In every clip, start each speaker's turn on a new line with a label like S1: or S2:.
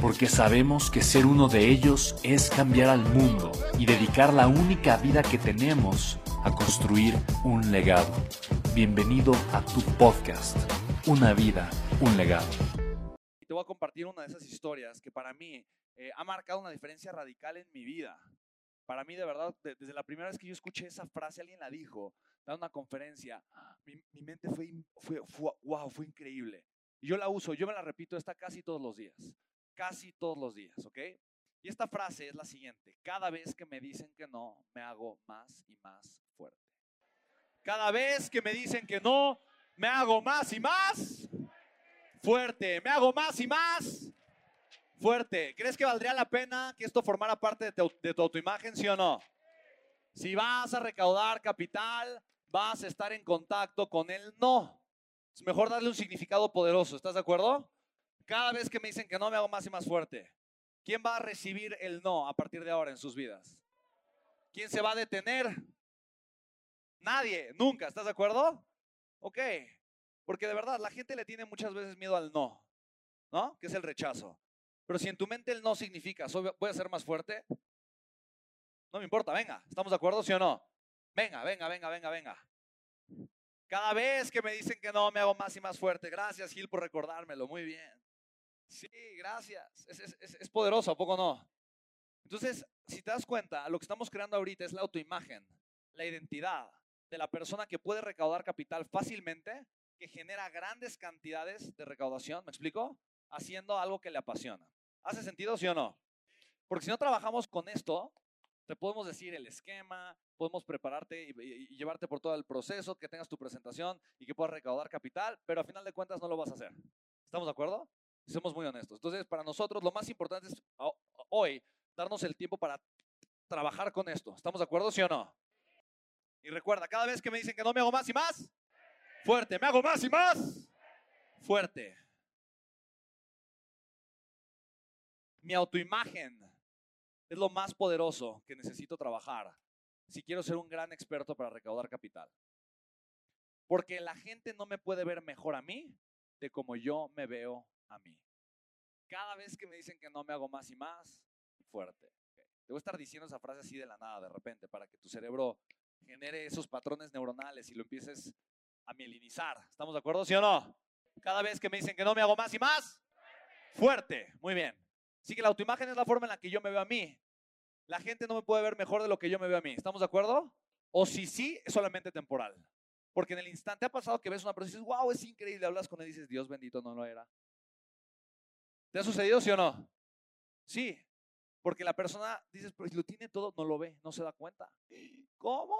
S1: porque sabemos que ser uno de ellos es cambiar al mundo y dedicar la única vida que tenemos a construir un legado. Bienvenido a tu podcast, Una vida, un legado.
S2: Te voy a compartir una de esas historias que para mí eh, ha marcado una diferencia radical en mi vida. Para mí, de verdad, desde la primera vez que yo escuché esa frase, alguien la dijo, en una conferencia, mi, mi mente fue, fue, fue, wow, fue increíble. Y yo la uso, yo me la repito esta casi todos los días casi todos los días, ¿ok? Y esta frase es la siguiente, cada vez que me dicen que no, me hago más y más fuerte. Cada vez que me dicen que no, me hago más y más fuerte, me hago más y más fuerte. ¿Crees que valdría la pena que esto formara parte de tu, tu autoimagen, sí o no? Si vas a recaudar capital, vas a estar en contacto con el no. Es mejor darle un significado poderoso, ¿estás de acuerdo? Cada vez que me dicen que no, me hago más y más fuerte. ¿Quién va a recibir el no a partir de ahora en sus vidas? ¿Quién se va a detener? Nadie, nunca. ¿Estás de acuerdo? Ok. Porque de verdad, la gente le tiene muchas veces miedo al no, ¿no? Que es el rechazo. Pero si en tu mente el no significa, voy a ser más fuerte, no me importa, venga. ¿Estamos de acuerdo, sí o no? Venga, venga, venga, venga, venga. Cada vez que me dicen que no, me hago más y más fuerte. Gracias, Gil, por recordármelo. Muy bien. Sí, gracias. Es, poderoso, ¿a poco no? Entonces, si te das cuenta, lo que estamos creando ahorita es la autoimagen, la identidad de la persona que puede recaudar capital fácilmente, que genera grandes cantidades de recaudación, ¿me explico? Haciendo algo que le apasiona. ¿Hace sentido, sí o no? Porque si no trabajamos con esto, te podemos decir el esquema, podemos prepararte y, y, llevarte por todo el proceso, que tengas tu presentación y que puedas recaudar capital, pero a final de cuentas no lo vas a hacer. ¿Estamos de acuerdo? Somos muy honestos. Entonces, para nosotros lo más importante es hoy darnos el tiempo para trabajar con esto. ¿Estamos de acuerdo, sí o no? Y recuerda, cada vez que me dicen que no me hago más y más, fuerte, me hago más y más, fuerte. Mi autoimagen es lo más poderoso que necesito trabajar si quiero ser un gran experto para recaudar capital. Porque la gente no me puede ver mejor a mí de como yo me veo a mí. Cada vez que me dicen que no me hago más y más, fuerte. Te voy a estar diciendo esa frase así de la nada, de repente, para que tu cerebro genere esos patrones neuronales y lo empieces a mielinizar. ¿Estamos de acuerdo, sí o no? Cada vez que me dicen que no me hago más y más, fuerte. Muy bien. Así que la autoimagen es la forma en la que yo me veo a mí. La gente no me puede ver mejor de lo que yo me veo a mí. ¿Estamos de acuerdo? O si sí, es solamente temporal. Porque en el instante ha pasado que ves una persona y dices, wow, es increíble, hablas con él y dices, Dios bendito, no lo era. ¿Te ha sucedido, sí o no? Sí, porque la persona, dices, pero si lo tiene todo, no lo ve, no se da cuenta. ¿Cómo?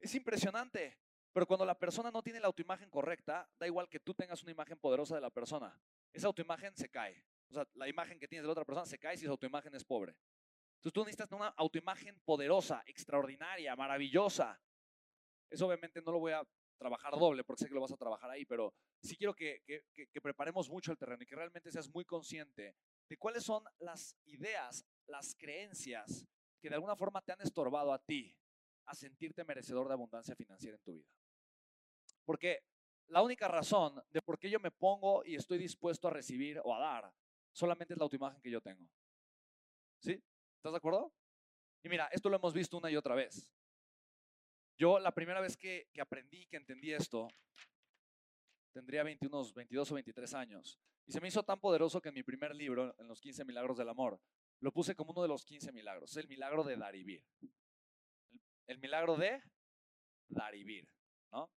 S2: Es impresionante. Pero cuando la persona no tiene la autoimagen correcta, da igual que tú tengas una imagen poderosa de la persona. Esa autoimagen se cae. O sea, la imagen que tienes de la otra persona se cae si esa autoimagen es pobre. Entonces tú necesitas una autoimagen poderosa, extraordinaria, maravillosa. Eso obviamente no lo voy a trabajar doble, porque sé que lo vas a trabajar ahí, pero sí quiero que, preparemos mucho el terreno y que realmente seas muy consciente de cuáles son las ideas, las creencias que de alguna forma te han estorbado a ti a sentirte merecedor de abundancia financiera en tu vida. Porque la única razón de por qué yo me pongo y estoy dispuesto a recibir o a dar solamente es la autoimagen que yo tengo. ¿Sí? ¿Estás de acuerdo? Y mira, esto lo hemos visto una y otra vez. Yo la primera vez que, que aprendí, que entendí esto, tendría 21, 22 o 23 años. Y se me hizo tan poderoso que en mi primer libro, en los 15 milagros del amor, lo puse como uno de los 15 milagros. Es el milagro de dar y vivir. El milagro de dar y vivir, ¿no?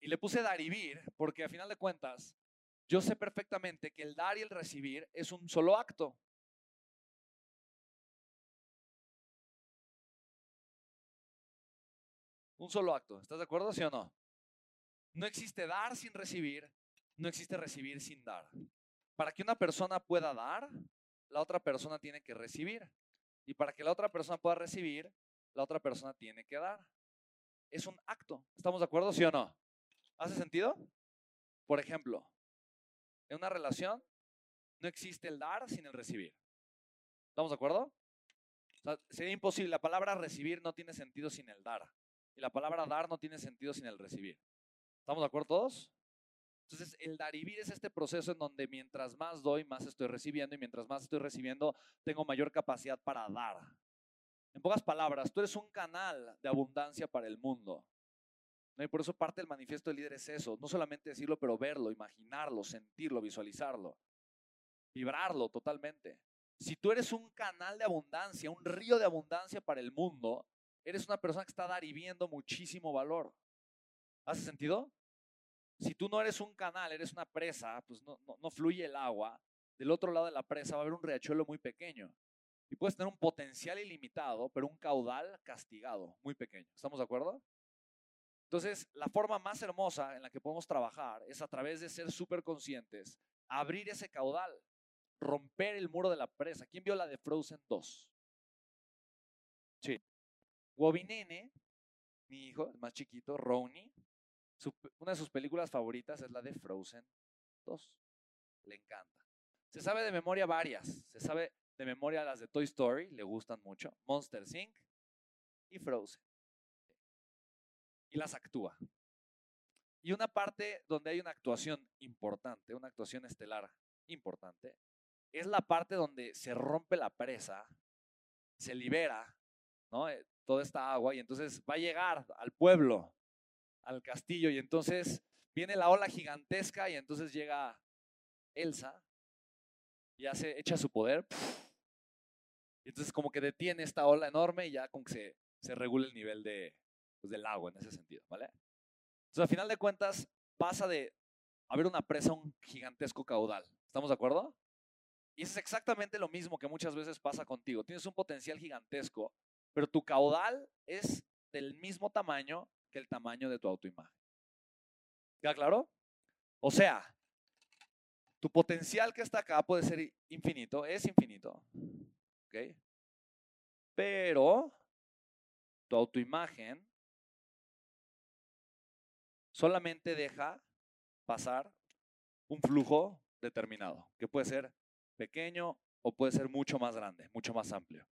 S2: Y le puse dar y vivir porque a final de cuentas yo sé perfectamente que el dar y el recibir es un solo acto. Un solo acto. ¿Estás de acuerdo, sí o no? No existe dar sin recibir, no existe recibir sin dar. Para que una persona pueda dar, la otra persona tiene que recibir. Y para que la otra persona pueda recibir, la otra persona tiene que dar. Es un acto. ¿Estamos de acuerdo, sí o no? ¿Hace sentido? Por ejemplo, en una relación no existe el dar sin el recibir. ¿Estamos de acuerdo? sería imposible. La palabra recibir no tiene sentido sin el dar. Y la palabra dar no tiene sentido sin el recibir. ¿Estamos de acuerdo todos? Entonces, el dar y vivir es este proceso en donde mientras más doy, más estoy recibiendo y mientras más estoy recibiendo, tengo mayor capacidad para dar. En pocas palabras, tú eres un canal de abundancia para el mundo. Y por eso parte del manifiesto del líder es eso, no solamente decirlo, pero verlo, imaginarlo, sentirlo, visualizarlo, vibrarlo totalmente. Si tú eres un canal de abundancia, un río de abundancia para el mundo, eres una persona que está dariviendo muchísimo valor. ¿Hace sentido? Si tú no eres un canal, eres una presa, pues no, no, fluye el agua. Del otro lado de la presa va a haber un riachuelo muy pequeño. Y puedes tener un potencial ilimitado, pero un caudal castigado, muy pequeño. ¿Estamos de acuerdo? Entonces, la forma más hermosa en la que podemos trabajar es a través de ser súper conscientes, abrir ese caudal, romper el muro de la presa. ¿Quién vio la de Frozen 2? Wobinene, mi hijo, el más chiquito, Ronnie, una de sus películas favoritas es la de Frozen 2. Le encanta. Se sabe de memoria varias. Se sabe de memoria las de Toy Story, le gustan mucho. Monster Inc. y Frozen y las actúa. Y una parte donde hay una actuación importante, una actuación estelar importante, es la parte donde se rompe la presa, se libera ¿no? Toda esta agua y entonces va a llegar al pueblo, al castillo y entonces viene la ola gigantesca y entonces llega Elsa y hace, echa su poder. Y entonces como que detiene esta ola enorme y ya como que se, se regula el nivel de, pues, del agua en ese sentido, ¿vale? Entonces, al final de cuentas, pasa de haber una presa un gigantesco caudal. ¿Estamos de acuerdo? Y es exactamente lo mismo que muchas veces pasa contigo. Tienes un potencial gigantesco, pero tu caudal es del mismo tamaño que el tamaño de tu autoimagen. ¿Queda claro? O sea, tu potencial que está acá puede ser infinito, es infinito. ¿Ok? Pero tu autoimagen solamente deja pasar un flujo determinado, que puede ser pequeño o puede ser mucho más grande, mucho más amplio.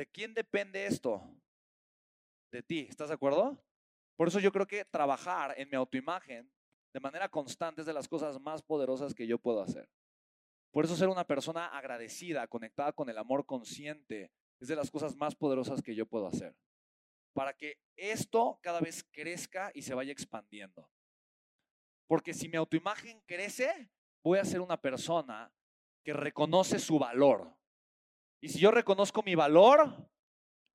S2: ¿De quién depende esto? De ti, ¿estás de acuerdo? Por eso yo creo que trabajar en mi autoimagen de manera constante es de las cosas más poderosas que yo puedo hacer. Por eso ser una persona agradecida, conectada con el amor consciente, es de las cosas más poderosas que yo puedo hacer para que esto cada vez crezca y se vaya expandiendo. Porque si mi autoimagen crece, voy a ser una persona que reconoce su valor. Y si yo reconozco mi valor,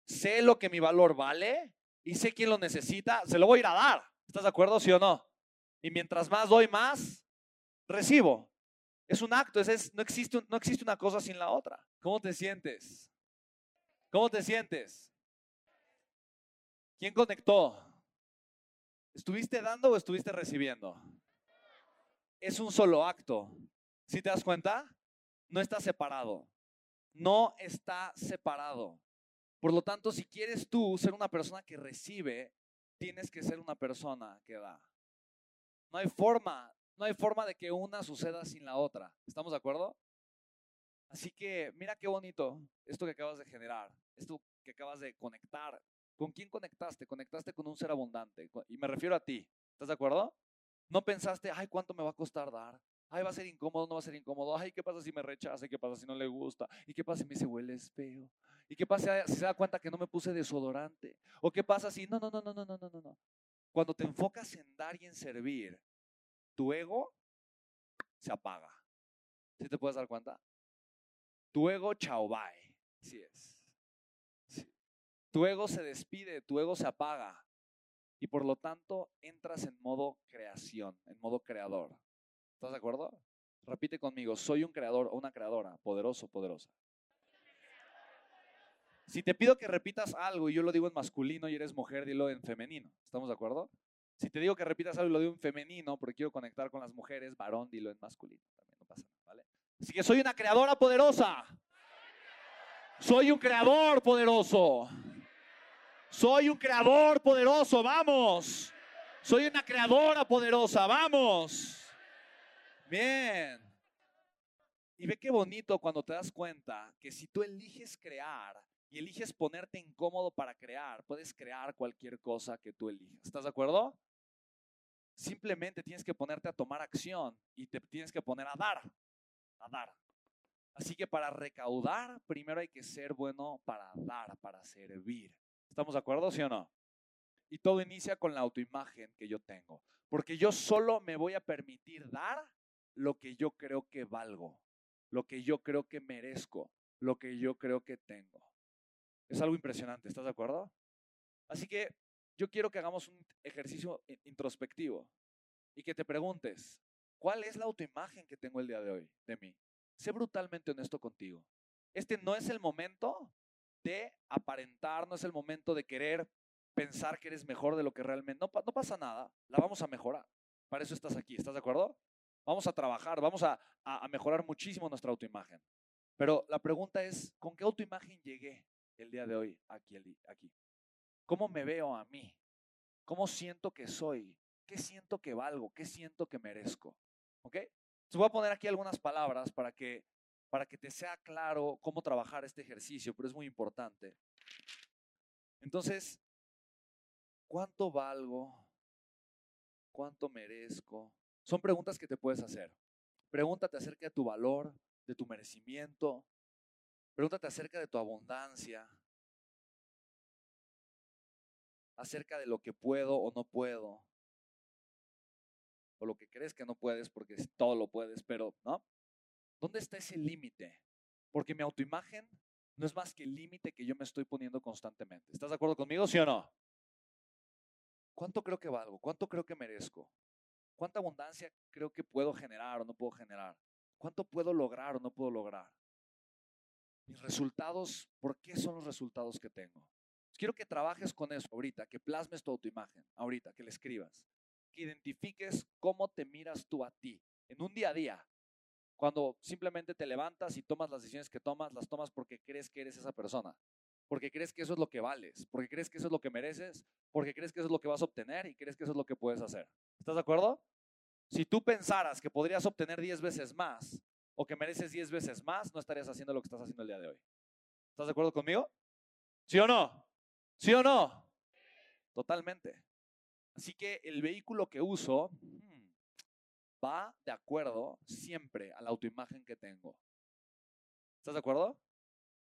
S2: sé lo que mi valor vale y sé quién lo necesita, se lo voy a ir a dar. ¿Estás de acuerdo, sí o no? Y mientras más doy, más recibo. Es un acto, no, existe, una cosa sin la otra. ¿Cómo te sientes? ¿Cómo te sientes? ¿Quién conectó? ¿Estuviste dando o estuviste recibiendo? Es un solo acto. ¿Sí te das cuenta? No está separado. No está separado. Por lo tanto, si quieres tú ser una persona que recibe, tienes que ser una persona que da. No hay forma, no hay forma de que una suceda sin la otra. ¿Estamos de acuerdo? Así que mira qué bonito esto que acabas de generar, esto que acabas de conectar ¿Con quién conectaste? Conectaste con un ser abundante. Y me refiero a ti. ¿Estás de acuerdo? No pensaste, ay, ¿cuánto me va a costar dar? Ay, va a ser incómodo, no va a ser incómodo. Ay, ¿qué pasa si me rechaza? ¿Qué pasa si no le gusta? ¿Y qué pasa si me dice hueles feo? ¿Y qué pasa si se da cuenta que no me puse desodorante? ¿O qué pasa si no, no, no, no, no, no, no, no? Cuando te enfocas en dar y en servir, tu ego se apaga. ¿Sí te puedes dar cuenta? Tu ego, chao, bye. Así es. Tu ego se despide, tu ego se apaga y por lo tanto entras en modo creación, en modo creador. ¿Estás de acuerdo? Repite conmigo, soy un creador una creadora, poderoso, poderosa. Si te pido que repitas algo y yo lo digo en masculino y eres mujer, dilo en femenino. ¿Estamos de acuerdo? Si te digo que repitas algo y lo digo en femenino porque quiero conectar con las mujeres, varón, dilo en masculino. También. Así que soy una creadora poderosa. Soy un creador poderoso. Soy un creador poderoso, vamos. Soy una creadora poderosa, vamos. Bien. Y ve qué bonito cuando te das cuenta que si tú eliges crear y eliges ponerte incómodo para crear, puedes crear cualquier cosa que tú elijas. ¿Estás de acuerdo? Simplemente tienes que ponerte a tomar acción y te tienes que poner a dar, a dar. Así que para recaudar, primero hay que ser bueno para dar, para servir. ¿Estamos de acuerdo, sí o no? Y todo inicia con la autoimagen que yo tengo. Porque yo solo me voy a permitir dar lo que yo creo que valgo, lo que yo creo que merezco, lo que yo creo que tengo. Es algo impresionante, ¿estás de acuerdo? Así que yo quiero que hagamos un ejercicio introspectivo y que te preguntes, ¿cuál es la autoimagen que tengo el día de hoy de mí? Sé brutalmente honesto contigo. Este no es el momento de aparentar, no es el momento de querer pensar que eres mejor de lo que realmente. No, pasa nada, la vamos a mejorar. Para eso estás aquí, ¿estás de acuerdo? Vamos a trabajar, vamos a, a mejorar muchísimo nuestra autoimagen. Pero la pregunta es, ¿con qué autoimagen llegué el día de hoy aquí? aquí? ¿Cómo me veo a mí? ¿Cómo siento que soy? ¿Qué siento que valgo? ¿Qué siento que merezco? ¿Ok? Entonces voy a poner aquí algunas palabras para que, para que te sea claro cómo trabajar este ejercicio, pero es muy importante. Entonces, ¿cuánto valgo? ¿Cuánto merezco? Son preguntas que te puedes hacer. Pregúntate acerca de tu valor, de tu merecimiento. Pregúntate acerca de tu abundancia. Acerca de lo que puedo o no puedo o lo que crees que no puedes porque todo lo puedes, pero ¿no? ¿Dónde está ese límite? Porque mi autoimagen no es más que el límite que yo me estoy poniendo constantemente. ¿Estás de acuerdo conmigo, sí o no? ¿Cuánto creo que valgo? ¿Cuánto creo que merezco? ¿Cuánta abundancia creo que puedo generar o no puedo generar? ¿Cuánto puedo lograr o no puedo lograr? Mis resultados, ¿por qué son los resultados que tengo? Quiero que trabajes con eso ahorita, que plasmes tu autoimagen, ahorita, que le escribas que identifiques cómo te miras tú a ti en un día a día. Cuando simplemente te levantas y tomas las decisiones que tomas, las tomas porque crees que eres esa persona, porque crees que eso es lo que vales, porque crees que eso es lo que mereces, porque crees que eso es lo que vas a obtener y crees que eso es lo que puedes hacer. ¿Estás de acuerdo? Si tú pensaras que podrías obtener 10 veces más o que mereces 10 veces más, no estarías haciendo lo que estás haciendo el día de hoy. ¿Estás de acuerdo conmigo? ¿Sí o no? ¿Sí o no? Totalmente. Así que el vehículo que uso hmm, va de acuerdo siempre a la autoimagen que tengo. ¿Estás de acuerdo?